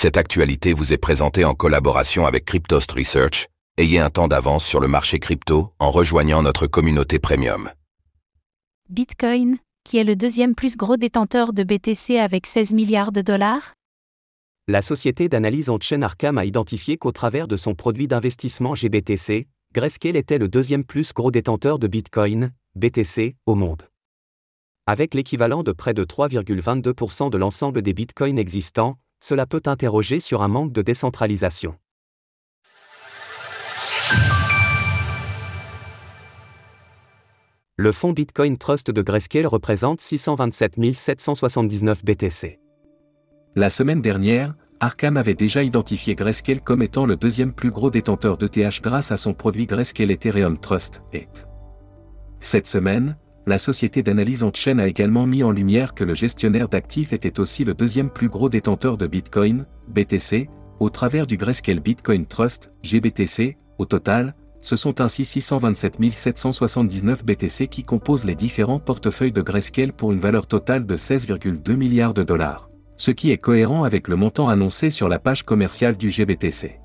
Cette actualité vous est présentée en collaboration avec Cryptost Research. Ayez un temps d'avance sur le marché crypto en rejoignant notre communauté premium. Bitcoin, qui est le deuxième plus gros détenteur de BTC avec 16 milliards de dollars? La société d'analyse on-chain Arkham a identifié qu'au travers de son produit d'investissement GBTC, Grayscale était le deuxième plus gros détenteur de Bitcoin, BTC, au monde. Avec l'équivalent de près de 3,22% de l'ensemble des bitcoins existants, cela peut interroger sur un manque de décentralisation. Le fonds Bitcoin Trust de Grayscale représente 627 779 BTC. La semaine dernière, Arkham avait déjà identifié Grayscale comme étant le deuxième plus gros détenteur d'ETH grâce à son produit Grayscale Ethereum Trust. Cette semaine, la société d'analyse on-chain a également mis en lumière que le gestionnaire d'actifs était aussi le deuxième plus gros détenteur de Bitcoin, BTC, au travers du Grayscale Bitcoin Trust, GBTC, au total, ce sont ainsi 627 779 BTC qui composent les différents portefeuilles de Grayscale pour une valeur totale de 16,2 milliards de dollars, ce qui est cohérent avec le montant annoncé sur la page commerciale du GBTC.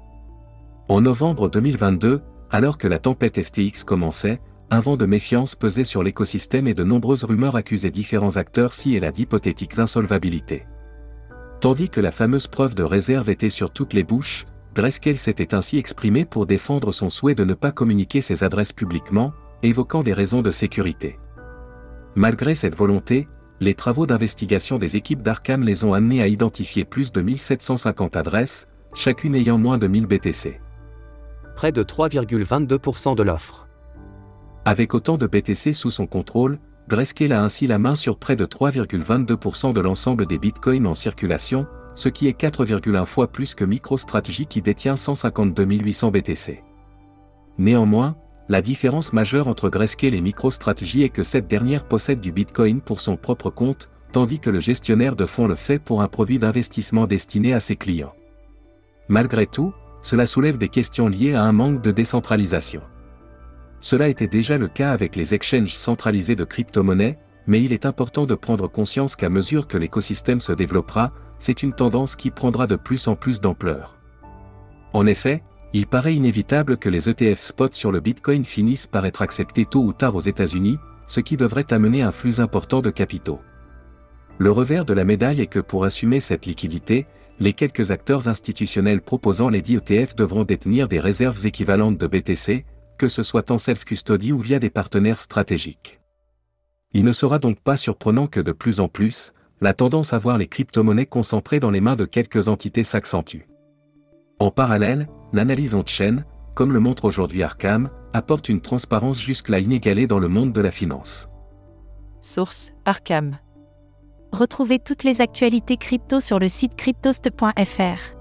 En novembre 2022, alors que la tempête FTX commençait, un vent de méfiance pesait sur l'écosystème et de nombreuses rumeurs accusaient différents acteurs si et là d'hypothétiques insolvabilités. Tandis que la fameuse preuve de réserve était sur toutes les bouches, Grayscale s'était ainsi exprimé pour défendre son souhait de ne pas communiquer ses adresses publiquement, évoquant des raisons de sécurité. Malgré cette volonté, les travaux d'investigation des équipes d'Arkham les ont amenés à identifier plus de 1750 adresses, chacune ayant moins de 1000 BTC. Près de 3,22% de l'offre. Avec autant de BTC sous son contrôle, Grayscale a ainsi la main sur près de 3,22% de l'ensemble des bitcoins en circulation, ce qui est 4,1 fois plus que MicroStrategy qui détient 152 800 BTC. Néanmoins, la différence majeure entre Grayscale et MicroStrategy est que cette dernière possède du bitcoin pour son propre compte, tandis que le gestionnaire de fonds le fait pour un produit d'investissement destiné à ses clients. Malgré tout, cela soulève des questions liées à un manque de décentralisation. Cela était déjà le cas avec les exchanges centralisés de crypto-monnaies, mais il est important de prendre conscience qu'à mesure que l'écosystème se développera, c'est une tendance qui prendra de plus en plus d'ampleur. En effet, il paraît inévitable que les ETF spot sur le Bitcoin finissent par être acceptés tôt ou tard aux États-Unis, ce qui devrait amener un flux important de capitaux. Le revers de la médaille est que pour assumer cette liquidité, les quelques acteurs institutionnels proposant les dits ETF devront détenir des réserves équivalentes de BTC, que ce soit en self-custody ou via des partenaires stratégiques. Il ne sera donc pas surprenant que de plus en plus, la tendance à voir les crypto-monnaies concentrées dans les mains de quelques entités s'accentue. En parallèle, l'analyse en chaîne, comme le montre aujourd'hui Arkham, apporte une transparence jusque-là inégalée dans le monde de la finance. Source Arkham. Retrouvez toutes les actualités crypto sur le site cryptost.fr.